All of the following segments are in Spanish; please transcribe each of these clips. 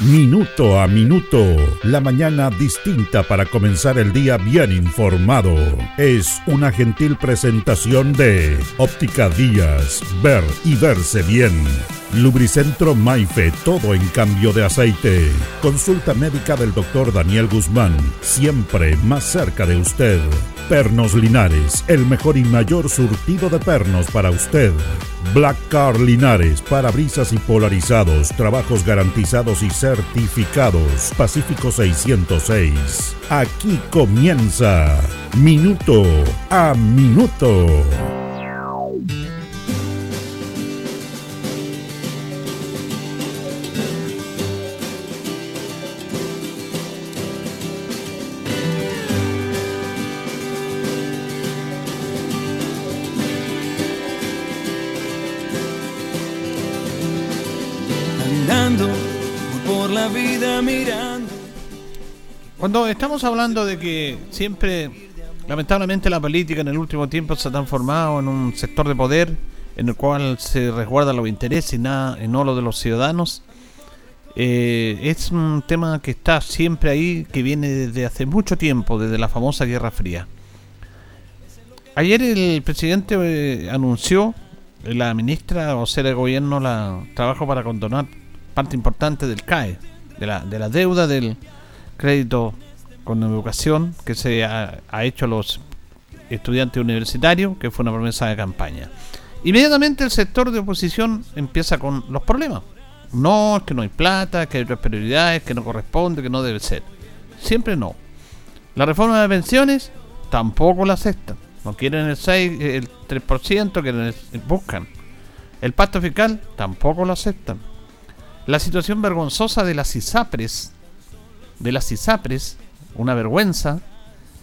Minuto a Minuto, la mañana distinta para comenzar el día bien informado. Es una gentil presentación de Óptica Díaz, ver y verse bien. Lubricentro Maife, todo en cambio de aceite. Consulta médica del doctor Daniel Guzmán, siempre más cerca de usted. Pernos Linares, el mejor y mayor surtido de pernos para usted. Black Car Linares, parabrisas y polarizados, trabajos garantizados y certificados. Pacífico 606. Aquí comienza Minuto a Minuto. Cuando estamos hablando de que siempre, lamentablemente, la política en el último tiempo se ha transformado en un sector de poder en el cual se resguardan los intereses y, nada, y no lo de los ciudadanos, eh, es un tema que está siempre ahí, que viene desde hace mucho tiempo, desde la famosa Guerra Fría. Ayer el presidente eh, anunció, la ministra o ser de gobierno, la trabajo para condonar parte importante del CAE, de la, de la deuda del crédito con educación que se ha, hecho a los estudiantes universitarios, que fue una promesa de campaña. Inmediatamente el sector de oposición empieza con los problemas. No, es que no hay plata, que hay otras prioridades, que no corresponde, que no debe ser. Siempre no. La reforma de pensiones tampoco la aceptan. No quieren el 6, el 3%, que buscan. El pacto fiscal tampoco lo aceptan. La situación vergonzosa de las ISAPRES de las ISAPRES, una vergüenza,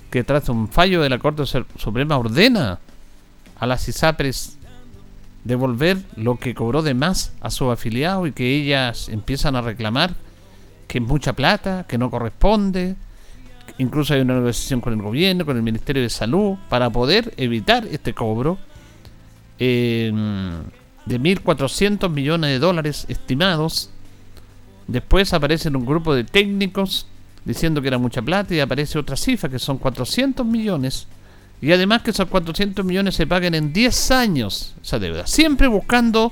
que tras un fallo de la Corte Suprema ordena a las ISAPRES devolver lo que cobró de más a su afiliado y que ellas empiezan a reclamar que es mucha plata, que no corresponde. Incluso hay una negociación con el gobierno, con el Ministerio de Salud, para poder evitar este cobro eh, de 1.400 millones de dólares estimados Después aparece un grupo de técnicos diciendo que era mucha plata y aparece otra cifra que son 400 millones. Y además que esos 400 millones se paguen en 10 años esa deuda. Siempre buscando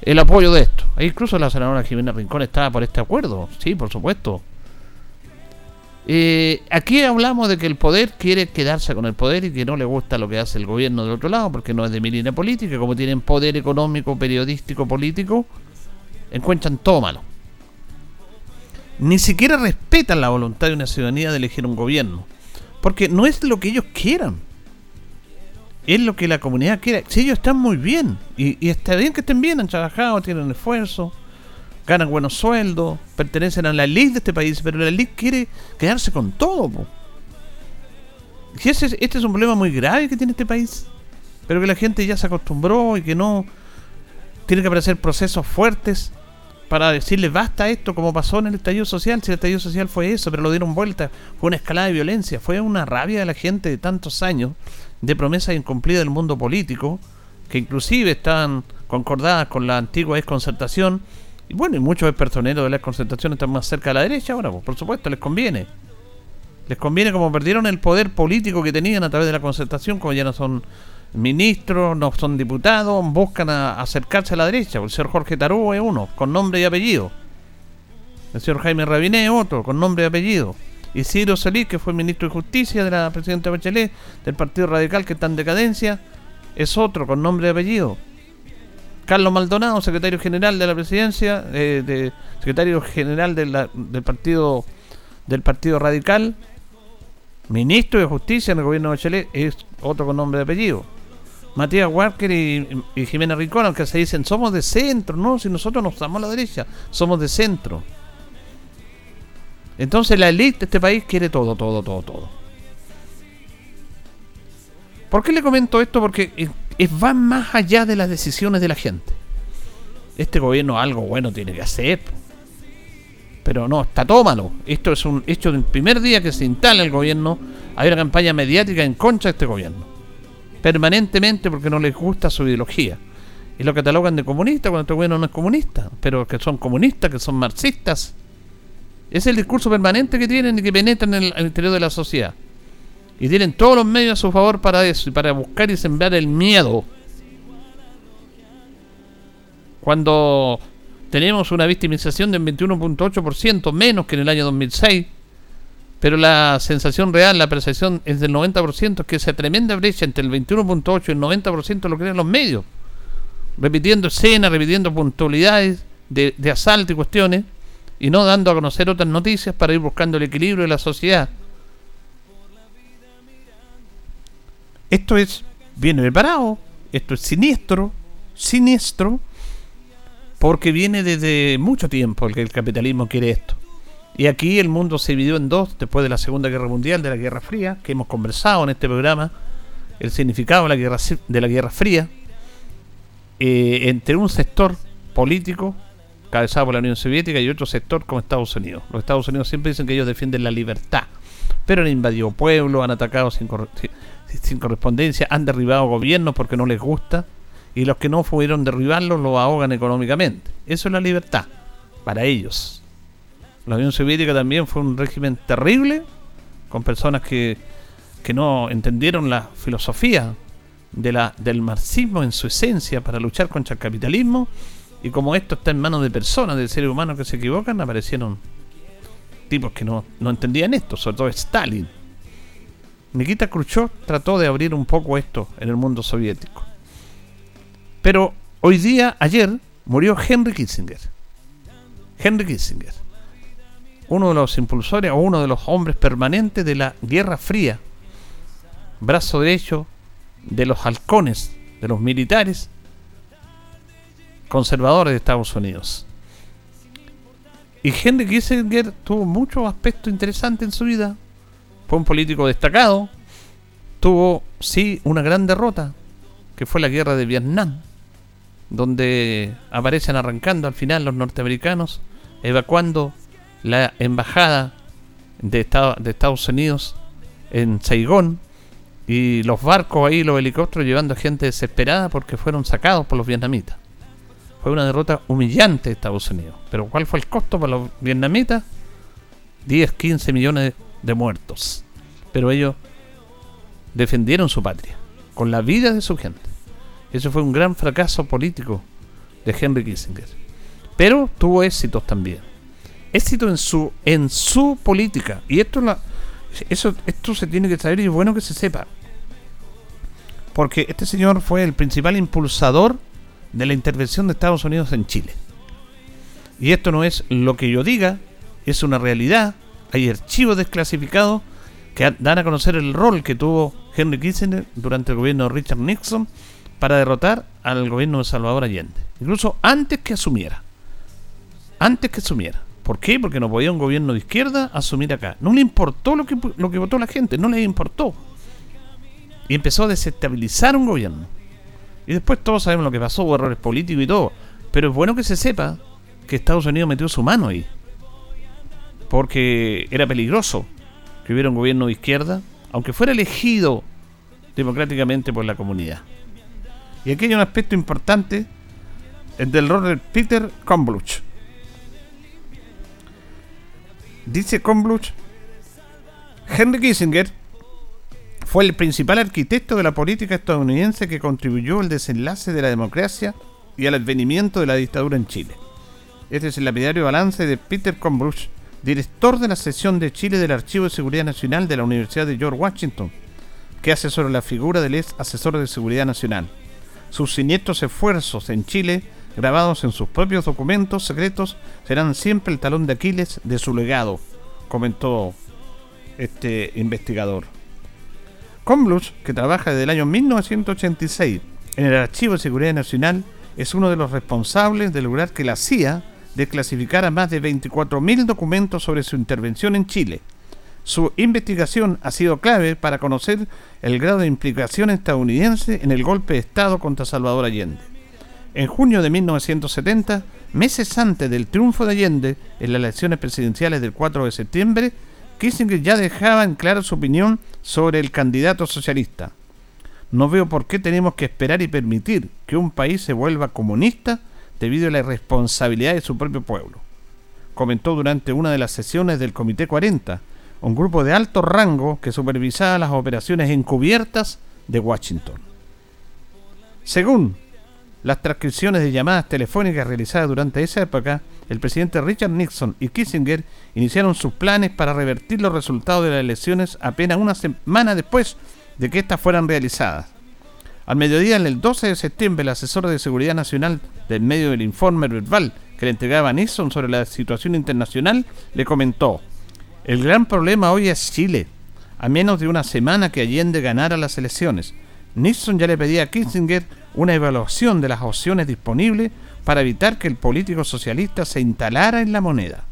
el apoyo de esto. E incluso la senadora Jimena Rincón estaba por este acuerdo. Sí, por supuesto. Eh, aquí hablamos de que el poder quiere quedarse con el poder y que no le gusta lo que hace el gobierno del otro lado porque no es de mi línea política. Como tienen poder económico, periodístico, político, encuentran todo malo ni siquiera respetan la voluntad de una ciudadanía de elegir un gobierno. Porque no es lo que ellos quieran. Es lo que la comunidad quiere. Si ellos están muy bien, y, está bien que estén bien, han trabajado, tienen esfuerzo, ganan buenos sueldos, pertenecen a la ley de este país, pero la ley quiere quedarse con todo. ese, este es un problema muy grave que tiene este país, pero que la gente ya se acostumbró y que no tiene que aparecer procesos fuertes para decirle basta esto como pasó en el estallido social, si el estallido social fue eso, pero lo dieron vuelta, fue una escalada de violencia, fue una rabia de la gente de tantos años de promesas incumplidas del mundo político, que inclusive estaban concordadas con la antigua desconcertación, y bueno, y muchos personeros de la desconcertación están más cerca de la derecha ahora, pues, por supuesto, les conviene. Les conviene como perdieron el poder político que tenían a través de la concertación, como ya no son ministros, no son diputados, buscan acercarse a la derecha. El señor Jorge Tarú es uno, con nombre y apellido. El señor Jaime Rabiné es otro, con nombre y apellido. Y Ciro Solís, que fue ministro de Justicia de la presidenta Bachelet, del Partido Radical que está en decadencia, es otro, con nombre y apellido. Carlos Maldonado, secretario general de la presidencia, eh, de, secretario general del partido del Partido Radical, ministro de Justicia en el gobierno de Bachelet, es otro con nombre y apellido. Matías Walker y, Jimena Rincón, aunque se dicen somos de centro, no, si nosotros no estamos a la derecha, somos de centro. Entonces la élite de este país quiere todo, todo, todo, todo. ¿Por qué le comento esto? Porque va más allá de las decisiones de la gente. Este gobierno algo bueno tiene que hacer. Pero no, está todo malo. Esto es un hecho del primer día que se instala el gobierno. Hay una campaña mediática en contra de este gobierno permanentemente porque no les gusta su ideología. y lo catalogan de comunista cuando este gobierno no es comunista, pero que son comunistas, que son marxistas. Es el discurso permanente que tienen y que penetran en el, interior de la sociedad. Y tienen todos los medios a su favor para eso y para buscar y sembrar el miedo. Cuando tenemos una victimización del 21.8% menos que en el año 2006, pero la sensación real, la percepción es del 90%, que esa tremenda brecha entre el 21.8 y el 90% lo crean los medios repitiendo escenas, repitiendo puntualidades de, asalto y cuestiones, y no dando a conocer otras noticias para ir buscando el equilibrio de la sociedad. Esto es bien preparado, esto es siniestro, siniestro, porque viene desde mucho tiempo que el capitalismo quiere esto. Y aquí el mundo se dividió en dos después de la Segunda Guerra Mundial, de la Guerra Fría, que hemos conversado en este programa, el significado de la Guerra, de la guerra Fría, eh, entre un sector político cabezado por la Unión Soviética y otro sector como Estados Unidos. Los Estados Unidos siempre dicen que ellos defienden la libertad, pero han invadido pueblos, han atacado sin, sin correspondencia, han derribado gobiernos porque no les gusta y los que no pudieron derribarlos los ahogan económicamente. Eso es la libertad para ellos. La Unión Soviética también fue un régimen terrible con personas que, que no entendieron la filosofía del marxismo en su esencia para luchar contra el capitalismo. Y como esto está en manos de personas, de seres humanos que se equivocan, aparecieron tipos que no, no entendían esto, sobre todo Stalin. Nikita Khrushchev trató de abrir un poco esto en el mundo soviético. Pero hoy día, ayer, murió Henry Kissinger. Henry Kissinger. Uno de los impulsores o uno de los hombres permanentes de la Guerra Fría. Brazo derecho de los halcones, de los militares conservadores de Estados Unidos. Y Henry Kissinger tuvo muchos aspectos interesantes en su vida. Fue un político destacado. Tuvo, sí, una gran derrota, que fue la guerra de Vietnam, donde aparecen arrancando al final los norteamericanos, evacuando la embajada de, de Estados Unidos en Saigón, y los barcos ahí, los helicópteros llevando gente desesperada porque fueron sacados por los vietnamitas. Fue una derrota humillante de Estados Unidos. Pero ¿cuál fue el costo para los vietnamitas? 10, 15 millones de muertos. Pero ellos defendieron su patria con la vida de su gente. Eso fue un gran fracaso político de Henry Kissinger. Pero tuvo éxitos también. Éxito en su en su política. Y esto es la eso, esto se tiene que saber y es bueno que se sepa. Porque este señor fue el principal impulsador de la intervención de Estados Unidos en Chile. Y esto no es lo que yo diga, es una realidad. Hay archivos desclasificados que dan a conocer el rol que tuvo Henry Kissinger durante el gobierno de Richard Nixon para derrotar al gobierno de Salvador Allende. Incluso antes que asumiera. Antes que asumiera. ¿Por qué? Porque no podía un gobierno de izquierda asumir acá. No le importó lo que, lo que votó la gente, no le importó. Y empezó a desestabilizar un gobierno. Y después todos sabemos lo que pasó, hubo errores políticos y todo. Pero es bueno que se sepa que Estados Unidos metió su mano ahí. Porque era peligroso que hubiera un gobierno de izquierda, aunque fuera elegido democráticamente por la comunidad. Y aquí hay un aspecto importante, el del rol de Peter Kombluch Dice Combluch, Henry Kissinger fue el principal arquitecto de la política estadounidense que contribuyó al desenlace de la democracia y al advenimiento de la dictadura en Chile. Este es el lapidario balance de Peter Combluch, director de la sección de Chile del Archivo de Seguridad Nacional de la Universidad de George Washington, que asesora la figura del ex asesor de Seguridad Nacional. Sus siniestros esfuerzos en Chile grabados en sus propios documentos secretos, serán siempre el talón de Aquiles de su legado, comentó este investigador. Combluch, que trabaja desde el año 1986 en el Archivo de Seguridad Nacional, es uno de los responsables de lograr que la CIA desclasificara más de 24.000 documentos sobre su intervención en Chile. Su investigación ha sido clave para conocer el grado de implicación estadounidense en el golpe de Estado contra Salvador Allende. En junio de 1970, meses antes del triunfo de Allende en las elecciones presidenciales del 4 de septiembre, Kissinger ya dejaba en claro su opinión sobre el candidato socialista. no veo por qué tenemos que esperar y permitir que un país se vuelva comunista debido a la irresponsabilidad de su propio pueblo. Comentó durante una de las sesiones del Comité 40, un grupo de alto rango que supervisaba las operaciones encubiertas de Washington. Según las transcripciones de llamadas telefónicas realizadas durante esa época, el presidente Richard Nixon y Kissinger iniciaron sus planes para revertir los resultados de las elecciones apenas una semana después de que éstas fueran realizadas. Al mediodía, en el 12 de septiembre, el asesor de Seguridad Nacional del medio del informe verbal que le entregaba Nixon sobre la situación internacional le comentó, el gran problema hoy es Chile, a menos de una semana que Allende ganara las elecciones. Nixon ya le pedía a Kissinger una evaluación de las opciones disponibles para evitar que el político socialista se instalara en la moneda.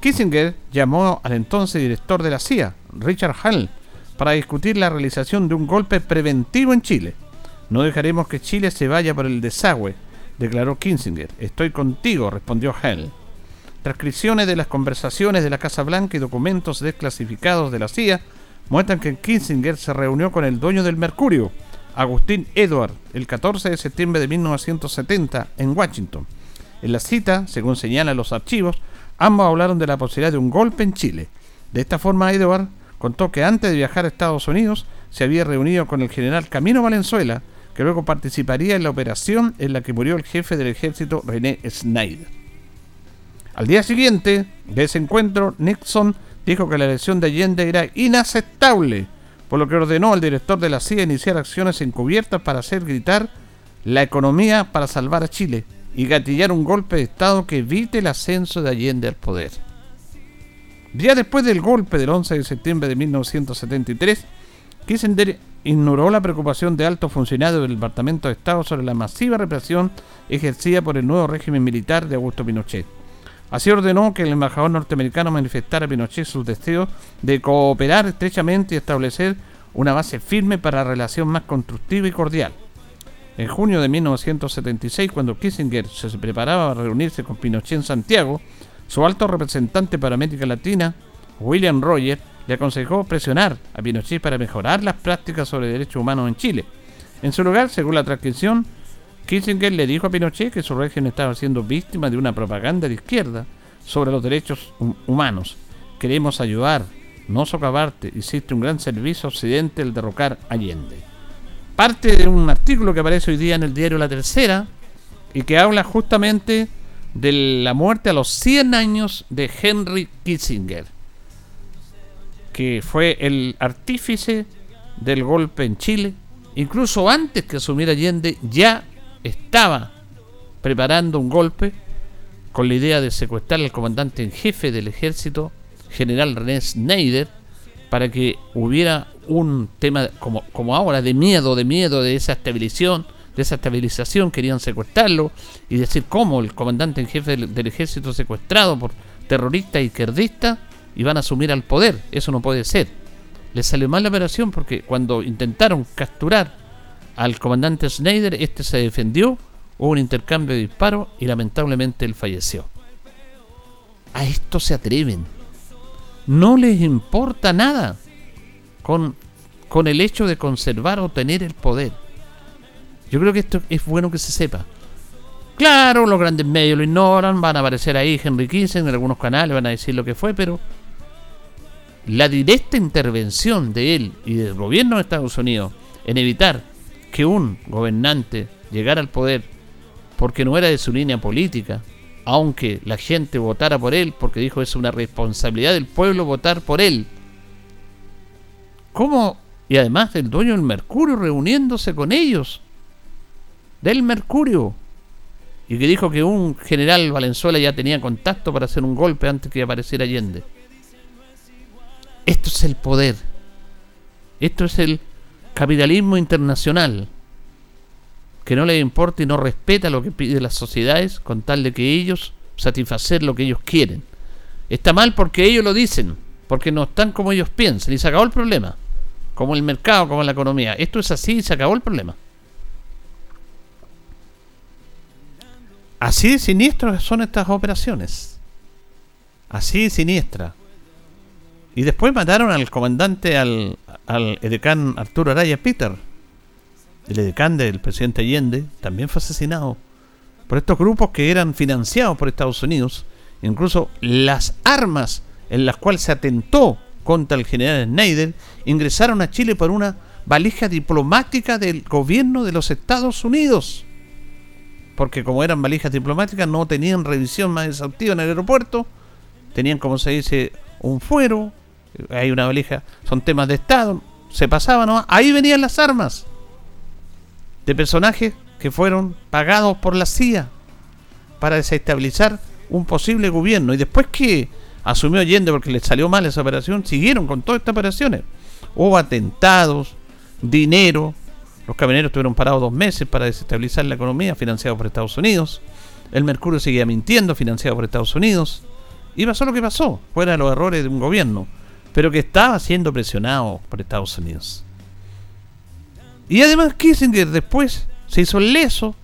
Kissinger llamó al entonces director de la CIA, Richard Hall, para discutir la realización de un golpe preventivo en Chile. No dejaremos que Chile se vaya por el desagüe, declaró Kissinger. Estoy contigo, respondió Hell. Transcripciones de las conversaciones de la Casa Blanca y documentos desclasificados de la CIA muestran que Kissinger se reunió con el dueño del Mercurio, Agustín Edward, el 14 de septiembre de 1970 en Washington. En la cita, según señalan los archivos, ambos hablaron de la posibilidad de un golpe en Chile. De esta forma, Edward contó que antes de viajar a Estados Unidos se había reunido con el general Camino Valenzuela, que luego participaría en la operación en la que murió el jefe del ejército René Snyder. Al día siguiente de ese encuentro, Nixon dijo que la elección de Allende era inaceptable, por lo que ordenó al director de la CIA iniciar acciones encubiertas para hacer gritar la economía para salvar a Chile y gatillar un golpe de Estado que evite el ascenso de Allende al poder. Día después del golpe del 11 de septiembre de 1973, Kissinger ignoró la preocupación de altos funcionarios del Departamento de Estado sobre la masiva represión ejercida por el nuevo régimen militar de Augusto Pinochet. Así ordenó que el embajador norteamericano manifestara a Pinochet sus deseos de cooperar estrechamente y establecer una base firme para la relación más constructiva y cordial. En junio de 1976, cuando Kissinger se preparaba para reunirse con Pinochet en Santiago, su alto representante para América Latina, William Rogers, le aconsejó presionar a Pinochet para mejorar las prácticas sobre derechos humanos en Chile. En su lugar, según la transcripción, Kissinger le dijo a Pinochet que su régimen estaba siendo víctima de una propaganda de izquierda sobre los derechos humanos. Queremos ayudar, no socavarte. Hiciste un gran servicio Occidente el derrocar Allende. Parte de un artículo que aparece hoy día en el diario La Tercera y que habla justamente de la muerte a los 100 años de Henry Kissinger, que fue el artífice del golpe en Chile. Incluso antes que asumiera Allende ya estaba preparando un golpe con la idea de secuestrar al comandante en jefe del ejército, general René Schneider, para que hubiera un tema como, como ahora de miedo, de miedo de esa estabilización de esa estabilización, querían secuestrarlo y decir cómo el comandante en jefe del, ejército secuestrado por terroristas izquierdistas iban a asumir al poder. Eso no puede ser. Le salió mal la operación porque cuando intentaron capturar al comandante Schneider, este se defendió, hubo un intercambio de disparos y lamentablemente él falleció. A esto se atreven. No les importa nada con, con el hecho de conservar o tener el poder. Yo creo que esto es bueno que se sepa. Claro, los grandes medios lo ignoran, van a aparecer ahí Henry Kissinger en algunos canales, van a decir lo que fue, pero la directa intervención de él y del gobierno de Estados Unidos en evitar que un gobernante llegara al poder porque no era de su línea política, aunque la gente votara por él, porque dijo es una responsabilidad del pueblo votar por él. ¿Cómo? Y además el dueño del Mercurio reuniéndose con ellos del Mercurio. Y que dijo que un general Valenzuela ya tenía contacto para hacer un golpe antes que apareciera Allende. Esto es el poder. Esto es el capitalismo internacional. Que no le importa y no respeta lo que piden las sociedades con tal de que ellos satisfacer lo que ellos quieren. Está mal porque ellos lo dicen, porque no están como ellos piensan y se acabó el problema. Como el mercado, como la economía. Esto es así y se acabó el problema. Así de siniestras son estas operaciones. Así de siniestra. Y después mataron al comandante, al, al edecán Arturo Araya Peter, el edecán del presidente Allende, también fue asesinado por estos grupos que eran financiados por Estados Unidos. Incluso las armas en las cuales se atentó contra el general Schneider ingresaron a Chile por una valija diplomática del gobierno de los Estados Unidos. Porque como eran valijas diplomáticas no tenían revisión más exhaustiva en el aeropuerto, tenían como se dice un fuero, hay una valija, son temas de Estado, se pasaban, ahí venían las armas de personajes que fueron pagados por la CIA para desestabilizar un posible gobierno. Y después que asumió Allende porque le salió mal esa operación, siguieron con todas estas operaciones. Hubo atentados, dinero, los camioneros estuvieron parados dos meses para desestabilizar la economía, financiado por Estados Unidos. El Mercurio seguía mintiendo, financiado por Estados Unidos. Y pasó lo que pasó, fuera de los errores de un gobierno, pero que estaba siendo presionado por Estados Unidos. Y además Kissinger después se hizo leso,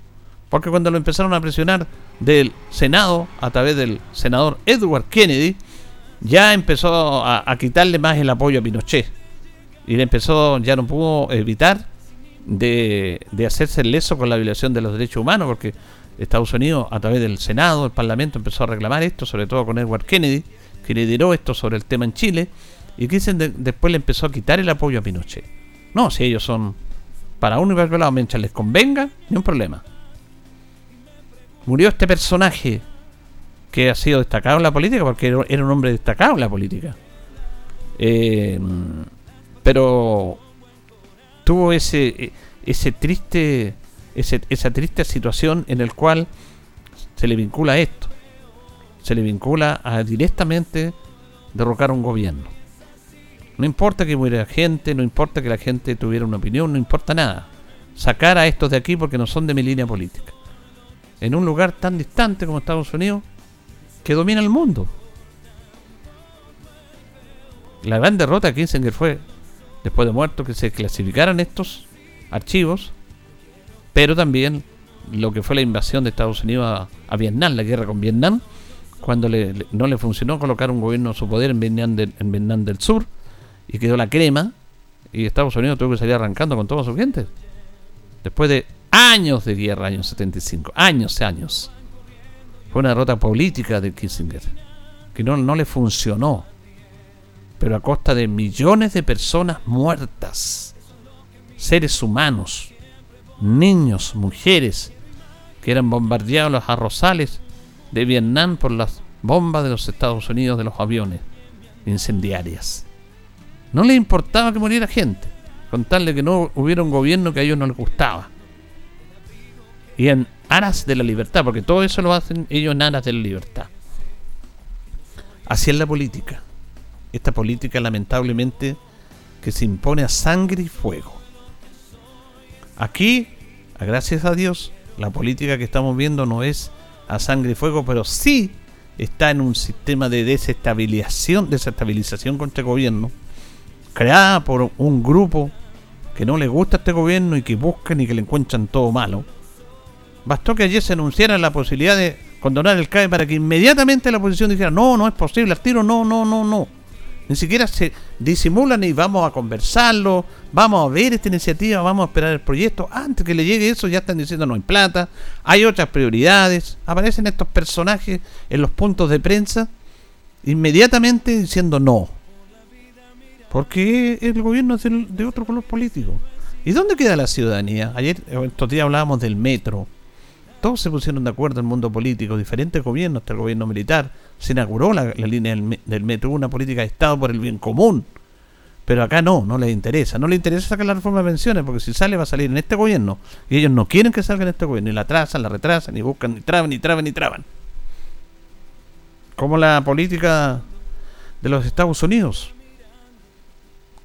porque cuando lo empezaron a presionar del Senado a través del senador Edward Kennedy, ya empezó a, quitarle más el apoyo a Pinochet. Y le empezó, ya no pudo evitar de, de hacerse leso con la violación de los derechos humanos, porque Estados Unidos, a través del Senado, el Parlamento, empezó a reclamar esto, sobre todo con Edward Kennedy, que lideró esto sobre el tema en Chile, y Kissinger después le empezó a quitar el apoyo a Pinochet. No, si ellos son para uno y para otro lado, mientras les convenga, ni un problema. Murió este personaje que ha sido destacado en la política, porque era un hombre destacado en la política. Eh, pero tuvo ese, ese triste, esa triste situación en el cual se le vincula a esto. Se le vincula a directamente derrocar un gobierno. No importa que muriera gente, no importa que la gente tuviera una opinión, no importa nada. Sacar a estos de aquí porque no son de mi línea política. En un lugar tan distante como Estados Unidos, que domina el mundo. La gran derrota de Kissinger fue, después de muerto, que se clasificaran estos archivos, pero también lo que fue la invasión de Estados Unidos a, Vietnam, la guerra con Vietnam, cuando no le funcionó colocar un gobierno a su poder en Vietnam, en Vietnam del Sur, y quedó la crema y Estados Unidos tuvo que salir arrancando con todos sus gente. Después de años de guerra, años 75, años y años. Fue una derrota política de Kissinger, que no, no le funcionó, pero a costa de millones de personas muertas, seres humanos, niños, mujeres, que eran bombardeados los arrozales de Vietnam por las bombas de los Estados Unidos de los aviones incendiarias. No les importaba que muriera gente, con tal de que no hubiera un gobierno que a ellos no les gustaba. Y en aras de la libertad, porque todo eso lo hacen ellos en aras de la libertad. Así es la política. Esta política lamentablemente que se impone a sangre y fuego. Aquí, gracias a Dios, la política que estamos viendo no es a sangre y fuego, pero sí está en un sistema de desestabilización, desestabilización contra el gobierno creada por un grupo que no le gusta a este gobierno y que buscan y que le encuentran todo malo. Bastó que ayer se anunciara la posibilidad de condonar el CAE para que inmediatamente la oposición dijera, no, no es posible, al tiro, no, no, no, no. Ni siquiera se disimulan y vamos a conversarlo, vamos a ver esta iniciativa, vamos a esperar el proyecto. Antes que le llegue eso ya están diciendo no hay plata, hay otras prioridades. Aparecen estos personajes en los puntos de prensa inmediatamente diciendo no. Porque el gobierno es de otro color político. ¿Y dónde queda la ciudadanía? Ayer, estos días hablábamos del metro. Todos se pusieron de acuerdo en el mundo político, diferentes gobiernos, hasta el gobierno militar. Se inauguró la, línea del, metro, una política de Estado por el bien común. Pero acá no, no les interesa. No les interesa sacar la reforma de pensiones, porque si sale va a salir en este gobierno. Y ellos no quieren que salga en este gobierno. Y la trazan, la retrasan, y buscan, y traban, y traban, y traban. Como la política de los Estados Unidos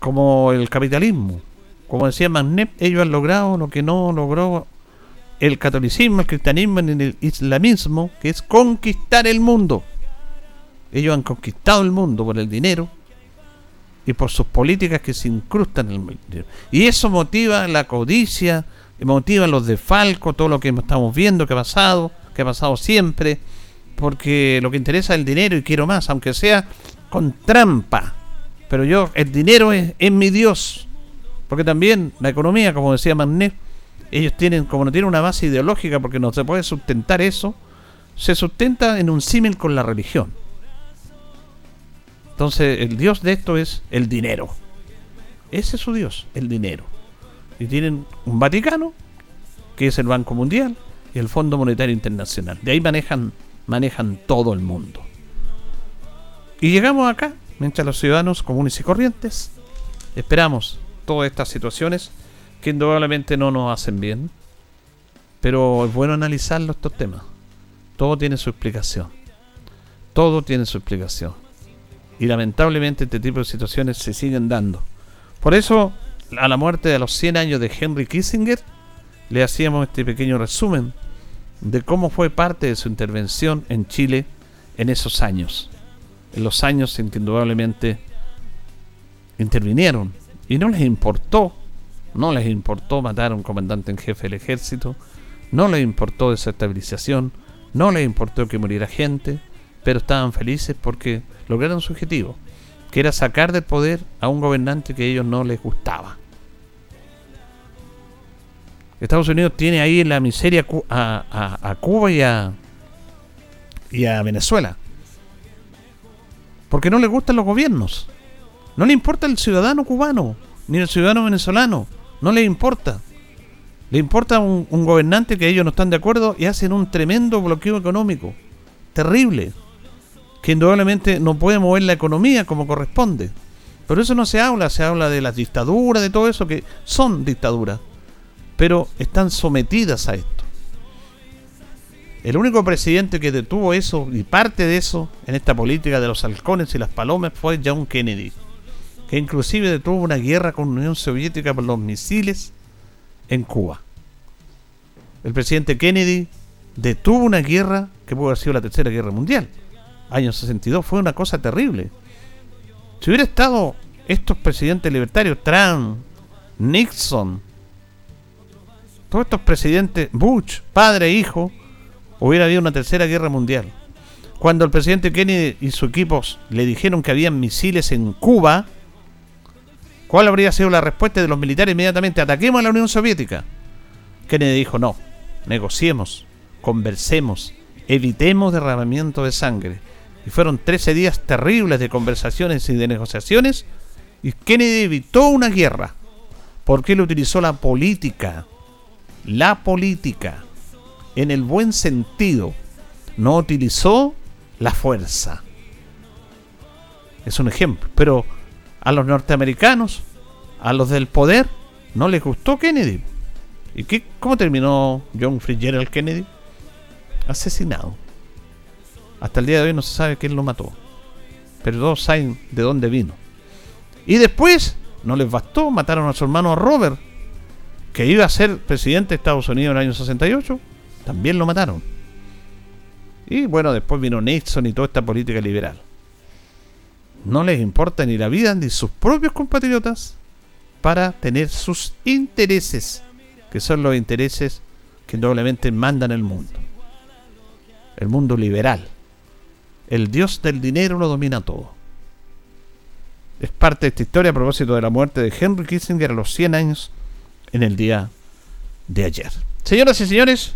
como el capitalismo. Como decía Magnet, ellos han logrado lo que no logró el catolicismo, el cristianismo y el islamismo, que es conquistar el mundo. Ellos han conquistado el mundo por el dinero y por sus políticas que se incrustan en el dinero. Y eso motiva la codicia, motiva los defalcos, todo lo que estamos viendo que ha pasado, que ha pasado siempre, porque lo que interesa es el dinero y quiero más, aunque sea con trampa pero yo, el dinero es, mi Dios. Porque también la economía, como decía Magnet, ellos tienen, como no tienen una base ideológica porque no se puede sustentar eso, se sustenta en un símil con la religión. Entonces, el Dios de esto es el dinero. Ese es su Dios, el dinero. Y tienen un Vaticano, que es el Banco Mundial, y el Fondo Monetario Internacional. De ahí manejan, manejan todo el mundo. Y llegamos acá, mientras los ciudadanos comunes y corrientes esperamos todas estas situaciones que indudablemente no nos hacen bien. Pero es bueno analizarlo estos temas. Todo tiene su explicación. Todo tiene su explicación. Y lamentablemente este tipo de situaciones se siguen dando. Por eso, a la muerte de los 100 años de Henry Kissinger, le hacíamos este pequeño resumen de cómo fue parte de su intervención en Chile en esos años. En los años indudablemente intervinieron. Y no les importó no les importó matar a un comandante en jefe del ejército, no les importó desestabilización, no les importó que muriera gente, pero estaban felices porque lograron su objetivo, que era sacar del poder a un gobernante que a ellos no les gustaba. Estados Unidos tiene ahí la miseria a, Cuba y a, y a Venezuela. Porque no le gustan los gobiernos. No le importa el ciudadano cubano, ni el ciudadano venezolano. No les importa. Le importa un, un gobernante que ellos no están de acuerdo y hacen un tremendo bloqueo económico. Terrible. Que indudablemente no puede mover la economía como corresponde. Pero eso no se habla, se habla de las dictaduras, de todo eso, que son dictaduras. Pero están sometidas a esto. El único presidente que detuvo eso y parte de eso en esta política de los halcones y las palomas fue John Kennedy que inclusive detuvo una guerra con la Unión Soviética por los misiles en Cuba. El presidente Kennedy detuvo una guerra que pudo haber sido la tercera guerra mundial. Año 62 fue una cosa terrible. Si hubiera estado estos presidentes libertarios, Trump, Nixon, todos estos presidentes, Bush, padre e hijo, hubiera habido una tercera guerra mundial. Cuando el presidente Kennedy y su equipo le dijeron que había misiles en Cuba, ¿Cuál habría sido la respuesta de los militares inmediatamente? Ataquemos a la Unión Soviética. Kennedy dijo, no, negociemos, conversemos, evitemos derramamiento de sangre. Y fueron 13 días terribles de conversaciones y de negociaciones. Y Kennedy evitó una guerra. Porque él utilizó la política. La política. En el buen sentido. No utilizó la fuerza. Es un ejemplo. Pero a los norteamericanos, a los del poder, no les gustó Kennedy. ¿Y qué, cómo terminó John Fitzgerald Kennedy? Asesinado. Hasta el día de hoy no se sabe quién lo mató. Pero todos saben de dónde vino. Y después, no les bastó, mataron a su hermano Robert, que iba a ser presidente de Estados Unidos en el año 68. También lo mataron. Y bueno, después vino Nixon y toda esta política liberal no les importa ni la vida ni sus propios compatriotas para tener sus intereses, que son los intereses que doblemente mandan el mundo. El mundo liberal. El dios del dinero lo domina todo. Es parte de esta historia a propósito de la muerte de Henry Kissinger a los 100 años en el día de ayer. Señoras y señores,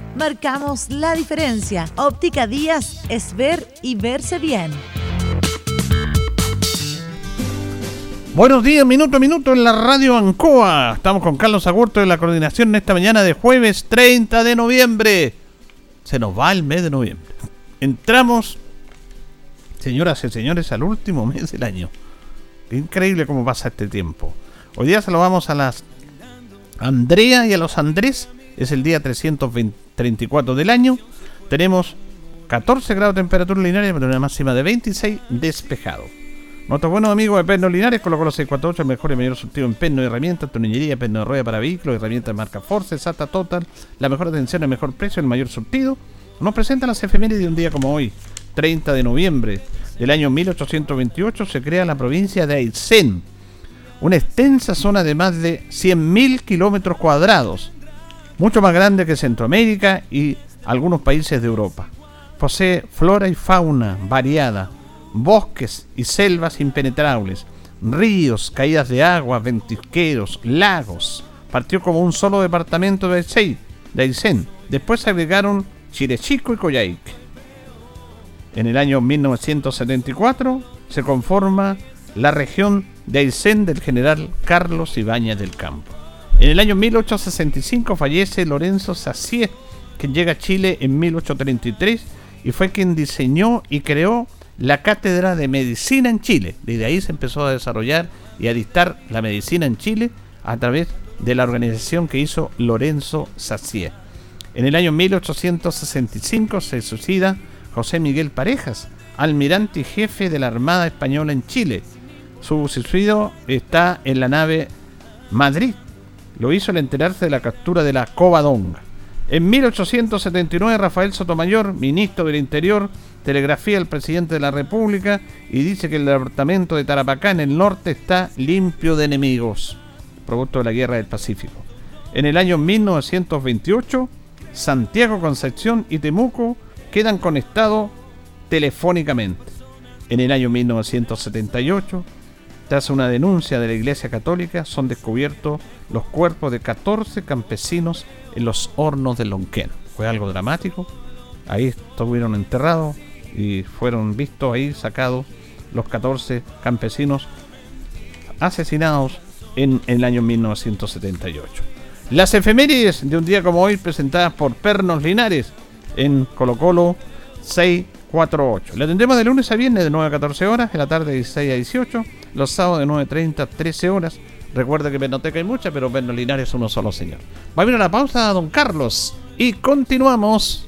Marcamos la diferencia. Óptica Díaz es ver y verse bien. Buenos días, minuto a minuto en la radio Ancoa. Estamos con Carlos Agurto de la coordinación en esta mañana de jueves 30 de noviembre. Se nos va el mes de noviembre. Entramos, señoras y señores, al último mes del año. increíble cómo pasa este tiempo. Hoy día saludamos a las Andrea y a los Andrés. Es el día 334 del año. Tenemos 14 grados de temperatura lineal pero una máxima de 26 despejado. Nuestro buenos amigos de Perno Linares colocó los 648, el mejor y mayor surtido en perno y herramientas, tornillería, perno de rueda para vehículos, herramientas de marca Force, SATA Total, la mejor atención, el mejor precio, el mayor surtido. Nos presenta las efemérides de un día como hoy, 30 de noviembre del año 1828, se crea la provincia de Aysén, una extensa zona de más de 100.000 kilómetros cuadrados, mucho más grande que Centroamérica y algunos países de Europa. Posee flora y fauna variada, bosques y selvas impenetrables, ríos, caídas de agua, ventisqueros, lagos. Partió como un solo departamento de Aysén. De Después se agregaron Chirechico y Coyhaique. En el año 1974 se conforma la región de Aysén del general Carlos Ibáñez del Campo. En el año 1865 fallece Lorenzo Sacier, quien llega a Chile en 1833 y fue quien diseñó y creó la cátedra de medicina en Chile. Desde ahí se empezó a desarrollar y a dictar la medicina en Chile a través de la organización que hizo Lorenzo Sacier. En el año 1865 se suicida José Miguel Parejas, almirante y jefe de la Armada Española en Chile. Su suicidio está en la nave Madrid. Lo hizo al enterarse de la captura de la Covadonga. En 1879 Rafael Sotomayor, ministro del Interior, telegrafía al presidente de la República y dice que el departamento de Tarapacá en el norte está limpio de enemigos, producto de la guerra del Pacífico. En el año 1928, Santiago Concepción y Temuco quedan conectados telefónicamente. En el año 1978, tras una denuncia de la Iglesia Católica, son descubiertos los cuerpos de 14 campesinos en los hornos de Lonquén. Fue algo dramático. Ahí estuvieron enterrados y fueron vistos ahí sacados los 14 campesinos asesinados en, el año 1978. Las efemérides de un día como hoy presentadas por Pernos Linares en Colo Colo 648. Le atendemos de lunes a viernes de 9 a 14 horas, en la tarde de 16 a 18, los sábados de 9.30 a 13 horas. Recuerda que Pernoteca hay mucha, pero Pernos es uno solo, señor. Va a venir la pausa, don Carlos, y continuamos.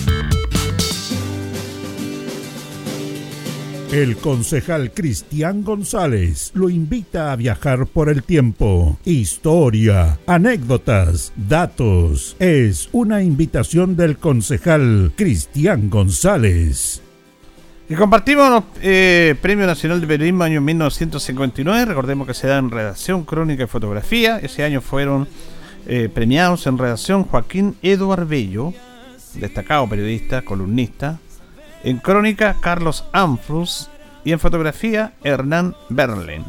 El concejal Cristian González lo invita a viajar por el tiempo. Historia, anécdotas, datos. Es una invitación del concejal Cristian González. Y compartimos eh, Premio Nacional de Periodismo año 1959. Recordemos que se da en redacción, crónica y fotografía. Ese año fueron eh, premiados en redacción Joaquín Eduard Bello, destacado periodista, columnista, en crónica, Carlos Amfrus. Y en fotografía, Hernán Berlen.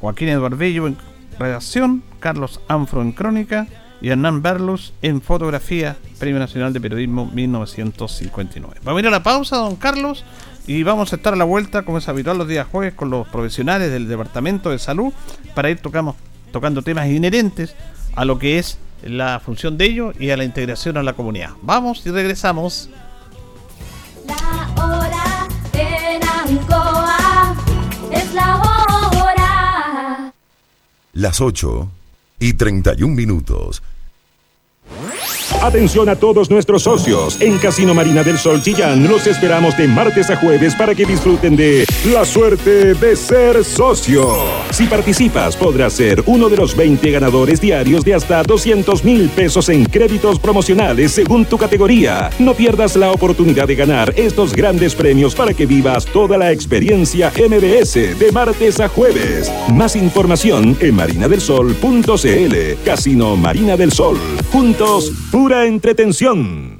Joaquín Eduardo en redacción, Carlos Amfro en crónica y Hernán Berlus en fotografía, Premio Nacional de Periodismo 1959. Vamos a ir a la pausa, don Carlos, y vamos a estar a la vuelta, como es habitual los días jueves, con los profesionales del Departamento de Salud para ir tocamos, tocando temas inherentes a lo que es la función de ellos y a la integración a la comunidad. Vamos y regresamos. La hora en Ancoa es la hora. Las 8 y 31 minutos. Atención a todos nuestros socios. En Casino Marina del Sol Chillán los esperamos de martes a jueves para que disfruten de la suerte de ser socio. Si participas, podrás ser uno de los 20 ganadores diarios de hasta 200 mil pesos en créditos promocionales según tu categoría. No pierdas la oportunidad de ganar estos grandes premios para que vivas toda la experiencia MBS de martes a jueves. Más información en marinadelsol.cl. Casino Marina del Sol. Juntos, pura entretención.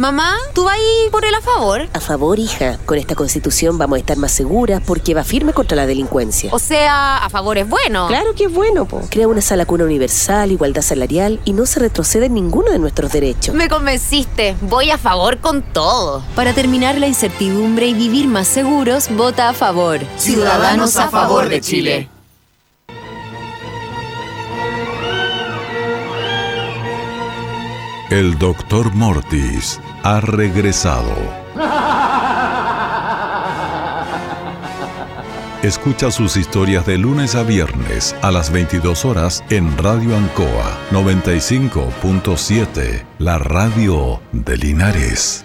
Mamá, ¿tú vas por el a favor? A favor, hija. Con esta constitución vamos a estar más seguras porque va firme contra la delincuencia. O sea, a favor es bueno. Claro que es bueno, po. Crea una sala cuna universal, igualdad salarial y no se retrocede en ninguno de nuestros derechos. Me convenciste. Voy a favor con todo. Para terminar la incertidumbre y vivir más seguros, vota a favor. Ciudadanos a favor de Chile. El doctor Mortis ha regresado. Escucha sus historias de lunes a viernes a las 22 horas en Radio Ancoa 95.7, la radio de Linares.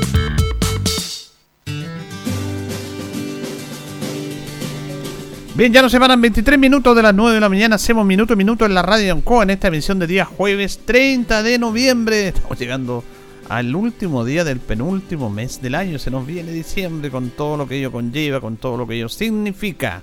Bien, ya nos separan 23 minutos de las 9 de la mañana. Hacemos minuto a minuto en la radio Ancoa en esta emisión de día jueves 30 de noviembre. Estamos llegando al último día del penúltimo mes del año. Se nos viene diciembre con todo lo que ello conlleva, con todo lo que ello significa.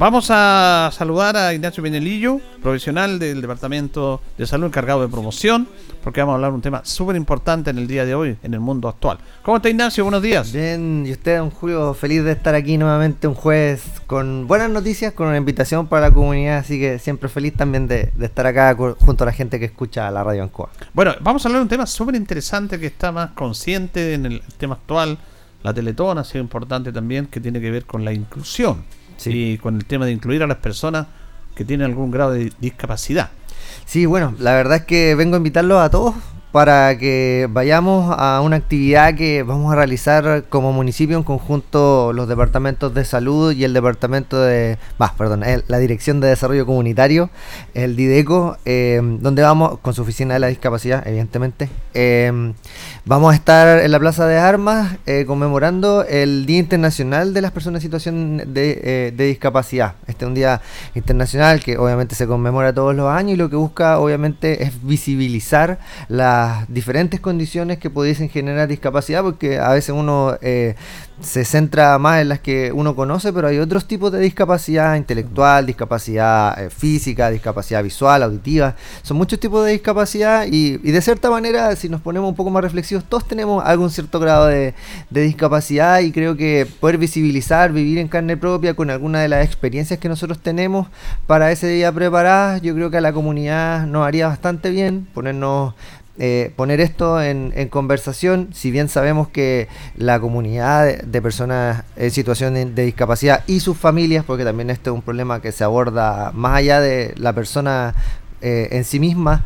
Vamos a saludar a Ignacio Benelillo, profesional del Departamento de Salud encargado de promoción, porque vamos a hablar de un tema súper importante en el día de hoy, en el mundo actual. ¿Cómo está Ignacio? Buenos días. Bien, y usted, don Julio, feliz de estar aquí nuevamente un jueves con buenas noticias, con una invitación para la comunidad, así que siempre feliz también de, de estar acá junto a la gente que escucha la radio Ancoa. Bueno, vamos a hablar de un tema súper interesante que está más consciente en el tema actual. La Teletón ha sido importante también, que tiene que ver con la inclusión y con el tema de incluir a las personas que tienen algún grado de discapacidad. Sí, bueno, la verdad es que vengo a invitarlos a todos para que vayamos a una actividad que vamos a realizar como municipio en conjunto los departamentos de salud y el departamento de, bah, perdón, la Dirección de Desarrollo Comunitario, el DIDECO, eh, donde vamos con su oficina de la discapacidad, evidentemente. Eh, vamos a estar en la Plaza de Armas eh, conmemorando el Día Internacional de las Personas en Situación de, de Discapacidad. Este es un día internacional que obviamente se conmemora todos los años y lo que busca obviamente es visibilizar la diferentes condiciones que pudiesen generar discapacidad, porque a veces uno eh, se centra más en las que uno conoce, pero hay otros tipos de discapacidad intelectual, discapacidad eh, física, discapacidad visual, auditiva. Son muchos tipos de discapacidad y, de cierta manera, si nos ponemos un poco más reflexivos, todos tenemos algún cierto grado de, discapacidad y creo que poder visibilizar, vivir en carne propia con alguna de las experiencias que nosotros tenemos para ese día preparadas, yo creo que a la comunidad nos haría bastante bien ponernos eh, poner esto en, conversación, si bien sabemos que la comunidad de, personas en situación de, discapacidad y sus familias, porque también este es un problema que se aborda más allá de la persona eh, en sí misma,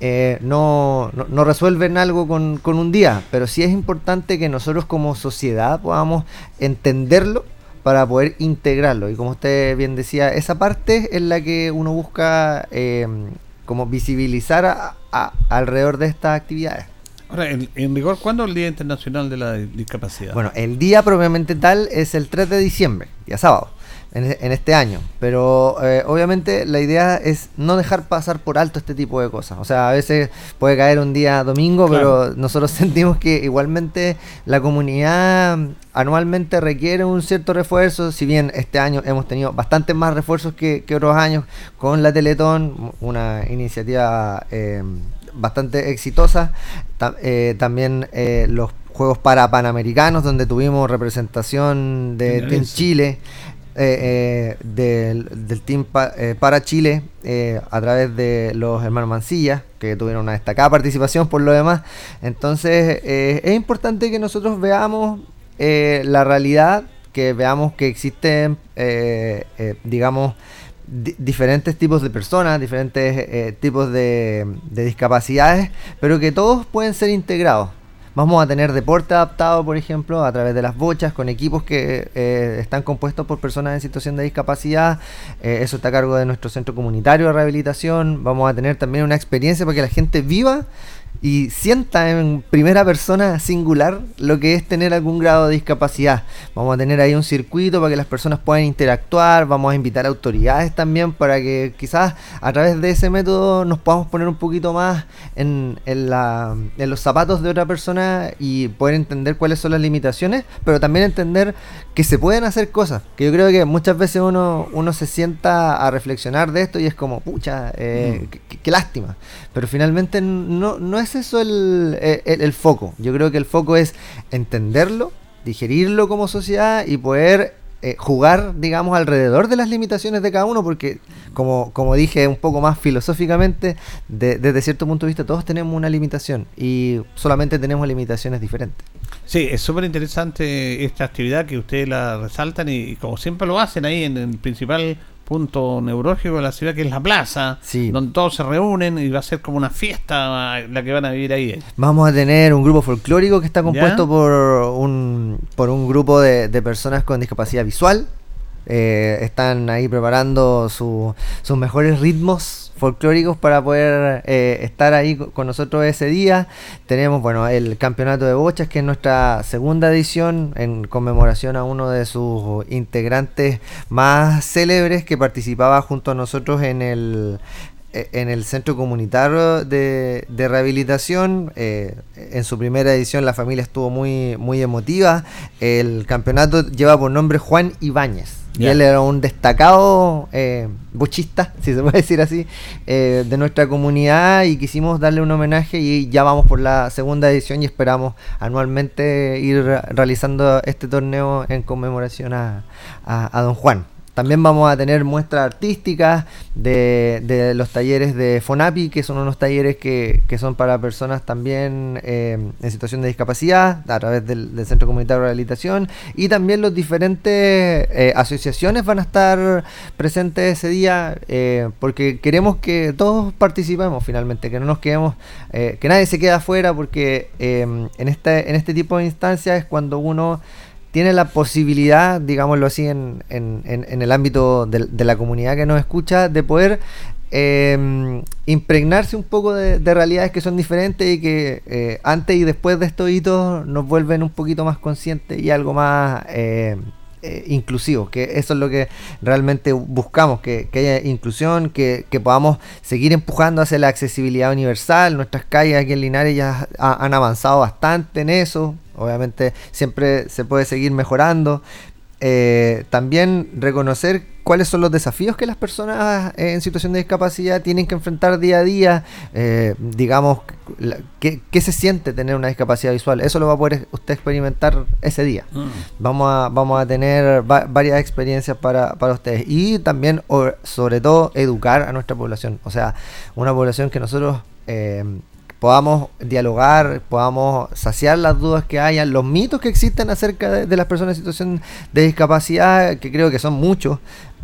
eh, no, no, resuelven algo con, con un día, pero sí es importante que nosotros como sociedad podamos entenderlo para poder integrarlo. Y como usted bien decía, esa parte es la que uno busca como visibilizar alrededor de estas actividades. Ahora, en, rigor, ¿cuándo es el Día Internacional de la Discapacidad? Bueno, el día propiamente tal es el 3 de diciembre, día sábado en, este año. Pero eh, obviamente la idea es no dejar pasar por alto este tipo de cosas. O sea, a veces puede caer un día domingo, pero nosotros sentimos que igualmente la comunidad anualmente requiere un cierto refuerzo. Si bien este año hemos tenido bastantes más refuerzos que, otros años con la Teletón, una iniciativa eh, bastante exitosa. Eh, también los Juegos para Panamericanos, donde tuvimos representación de, de Chile. Eh, eh, del, Team eh, para Chile a través de los hermanos Mancilla, que tuvieron una destacada participación por lo demás. Entonces es importante que nosotros veamos la realidad, que veamos que existen, digamos, diferentes tipos de personas, diferentes eh, tipos de discapacidades, pero que todos pueden ser integrados. Vamos a tener deporte adaptado, por ejemplo, a través de las bochas, con equipos que eh, están compuestos por personas en situación de discapacidad. Eh, eso está a cargo de nuestro centro comunitario de rehabilitación. Vamos a tener también una experiencia para que la gente viva y sienta en primera persona singular lo que es tener algún grado de discapacidad. Vamos a tener ahí un circuito para que las personas puedan interactuar, vamos a invitar autoridades también para que quizás a través de ese método nos podamos poner un poquito más en, en, la, en los zapatos de otra persona y poder entender cuáles son las limitaciones, pero también entender que se pueden hacer cosas. Que yo creo que muchas veces uno, uno se sienta a reflexionar de esto y es como, pucha, eh, mm. qué, lástima. Pero finalmente no, no es eso el, el, foco. Yo creo que el foco es entenderlo, digerirlo como sociedad y poder eh, jugar, digamos, alrededor de las limitaciones de cada uno, porque como, como dije un poco más filosóficamente, desde cierto punto de vista todos tenemos una limitación y solamente tenemos limitaciones diferentes. Sí, es súper interesante esta actividad que ustedes la resaltan y, como siempre lo hacen ahí en el principal punto neurológico de la ciudad que es la plaza, donde todos se reúnen y va a ser como una fiesta la que van a vivir ahí. Vamos a tener un grupo folclórico que está compuesto por un, por un grupo de, de personas con discapacidad visual. Eh, están ahí preparando sus mejores ritmos folclóricos para poder eh, estar ahí con nosotros ese día. Tenemos, bueno, el campeonato de bochas, que es nuestra segunda edición en conmemoración a uno de sus integrantes más célebres que participaba junto a nosotros en el e, en el centro comunitario de, rehabilitación. Eh, en su primera edición la familia estuvo muy, muy emotiva. El campeonato lleva por nombre Juan Ibáñez. Y él era un destacado eh, bochista, si se puede decir así, eh, de nuestra comunidad y quisimos darle un homenaje y ya vamos por la segunda edición y esperamos anualmente ir realizando este torneo en conmemoración a don Juan. También vamos a tener muestras artísticas de, los talleres de FONAPI, que son unos talleres que, son para personas también eh, en situación de discapacidad, a través del, Centro Comunitario de Rehabilitación. Y también los diferentes eh, asociaciones van a estar presentes ese día, eh, porque queremos que todos participemos finalmente, que no nos quedemos, que nadie se quede afuera, porque en, este, en este tipo de instancias es cuando uno tiene la posibilidad, digámoslo así, en, en, el ámbito de, la comunidad que nos escucha, de poder em, impregnarse un poco de, realidades que son diferentes y que eh, antes y después de estos hitos nos vuelven un poquito más conscientes y algo más eh, eh, inclusivos, que eso es lo que realmente buscamos, que, haya inclusión, que, podamos seguir empujando hacia la accesibilidad universal. Nuestras calles aquí en Linares ya han avanzado bastante en eso, obviamente siempre se puede seguir mejorando, eh, también reconocer cuáles son los desafíos que las personas eh, en situación de discapacidad tienen que enfrentar día a día, eh, digamos, qué, se siente tener una discapacidad visual. Eso lo va a poder usted experimentar ese día. Mm. Vamos, a, vamos a tener varias experiencias para, para ustedes y también, sobre todo, educar a nuestra población. O sea, una población que nosotros podamos dialogar, podamos saciar las dudas que hayan, los mitos que existen acerca de, las personas en situación de discapacidad, que creo que son muchos,